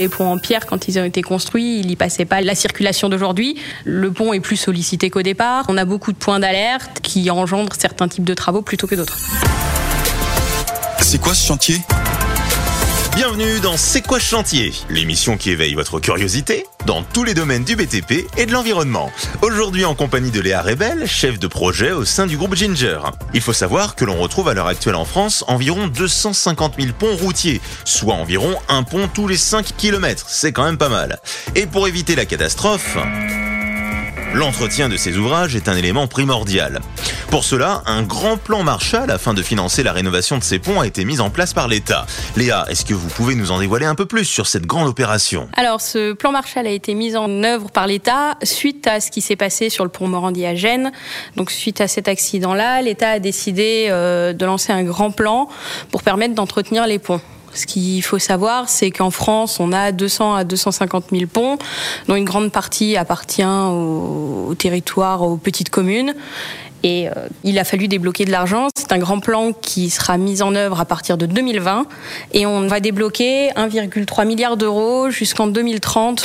Les ponts en pierre, quand ils ont été construits, il n'y passait pas la circulation d'aujourd'hui. Le pont est plus sollicité qu'au départ. On a beaucoup de points d'alerte qui engendrent certains types de travaux plutôt que d'autres. C'est quoi ce chantier? Bienvenue dans C'est quoi chantier L'émission qui éveille votre curiosité dans tous les domaines du BTP et de l'environnement. Aujourd'hui en compagnie de Léa Rebel, chef de projet au sein du groupe Ginger. Il faut savoir que l'on retrouve à l'heure actuelle en France environ 250 000 ponts routiers, soit environ un pont tous les 5 km. C'est quand même pas mal. Et pour éviter la catastrophe... L'entretien de ces ouvrages est un élément primordial. Pour cela, un grand plan Marshall afin de financer la rénovation de ces ponts a été mis en place par l'État. Léa, est-ce que vous pouvez nous en dévoiler un peu plus sur cette grande opération? Alors, ce plan Marshall a été mis en œuvre par l'État suite à ce qui s'est passé sur le pont Morandi à Gênes. Donc, suite à cet accident-là, l'État a décidé euh, de lancer un grand plan pour permettre d'entretenir les ponts. Ce qu'il faut savoir, c'est qu'en France, on a 200 à 250 000 ponts, dont une grande partie appartient au, au territoire, aux petites communes. Et euh, il a fallu débloquer de l'argent. C'est un grand plan qui sera mis en œuvre à partir de 2020. Et on va débloquer 1,3 milliard d'euros jusqu'en 2030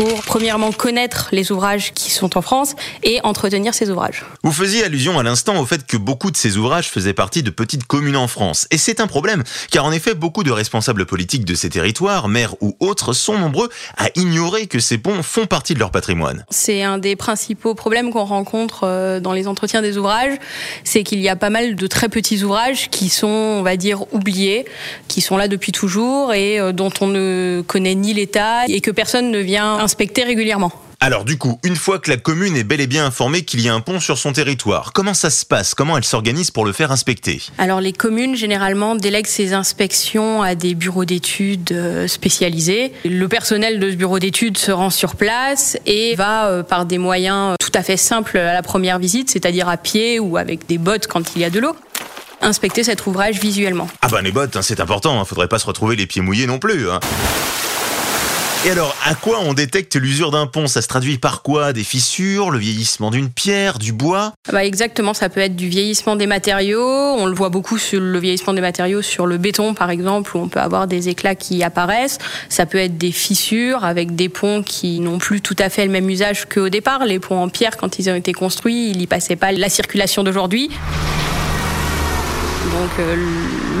pour premièrement connaître les ouvrages qui sont en France et entretenir ces ouvrages. Vous faisiez allusion à l'instant au fait que beaucoup de ces ouvrages faisaient partie de petites communes en France. Et c'est un problème, car en effet, beaucoup de responsables politiques de ces territoires, maires ou autres, sont nombreux à ignorer que ces ponts font partie de leur patrimoine. C'est un des principaux problèmes qu'on rencontre euh, dans les entretiens des ouvrages, c'est qu'il y a pas mal de très petits ouvrages qui sont, on va dire, oubliés, qui sont là depuis toujours et euh, dont on ne connaît ni l'état et que personne ne vient régulièrement. Alors du coup, une fois que la commune est bel et bien informée qu'il y a un pont sur son territoire, comment ça se passe? Comment elle s'organise pour le faire inspecter? Alors les communes généralement délèguent ces inspections à des bureaux d'études euh, spécialisés. Le personnel de ce bureau d'études se rend sur place et va euh, par des moyens tout à fait simples à la première visite, c'est-à-dire à pied ou avec des bottes quand il y a de l'eau inspecter cet ouvrage visuellement. Ah bah les bottes, hein, c'est important, hein. faudrait pas se retrouver les pieds mouillés non plus. Hein. Et alors, à quoi on détecte l'usure d'un pont? Ça se traduit par quoi? Des fissures, le vieillissement d'une pierre, du bois? Bah Exactement, ça peut être du vieillissement des matériaux. On le voit beaucoup sur le vieillissement des matériaux sur le béton, par exemple, où on peut avoir des éclats qui apparaissent. Ça peut être des fissures avec des ponts qui n'ont plus tout à fait le même usage qu'au départ. Les ponts en pierre, quand ils ont été construits, il n'y passait pas la circulation d'aujourd'hui. Donc euh,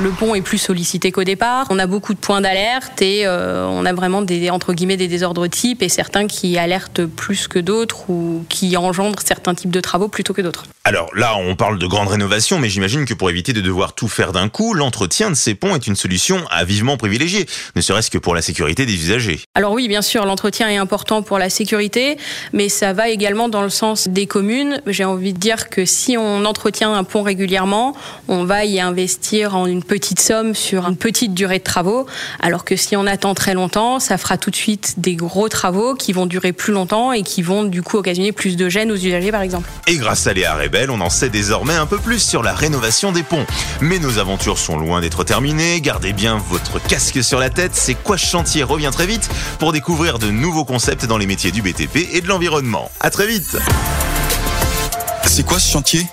le pont est plus sollicité qu'au départ. On a beaucoup de points d'alerte et euh, on a vraiment des entre guillemets des désordres types et certains qui alertent plus que d'autres ou qui engendrent certains types de travaux plutôt que d'autres. Alors là, on parle de grandes rénovations, mais j'imagine que pour éviter de devoir tout faire d'un coup, l'entretien de ces ponts est une solution à vivement privilégier, ne serait-ce que pour la sécurité des usagers. Alors oui, bien sûr, l'entretien est important pour la sécurité, mais ça va également dans le sens des communes. J'ai envie de dire que si on entretient un pont régulièrement, on va y investir en une petite somme sur une petite durée de travaux, alors que si on attend très longtemps, ça fera tout de suite des gros travaux qui vont durer plus longtemps et qui vont du coup occasionner plus de gêne aux usagers par exemple. Et grâce à Léa on en sait désormais un peu plus sur la rénovation des ponts. Mais nos aventures sont loin d'être terminées. Gardez bien votre casque sur la tête. C'est quoi ce chantier revient très vite pour découvrir de nouveaux concepts dans les métiers du BTP et de l'environnement. À très vite. C'est quoi ce chantier?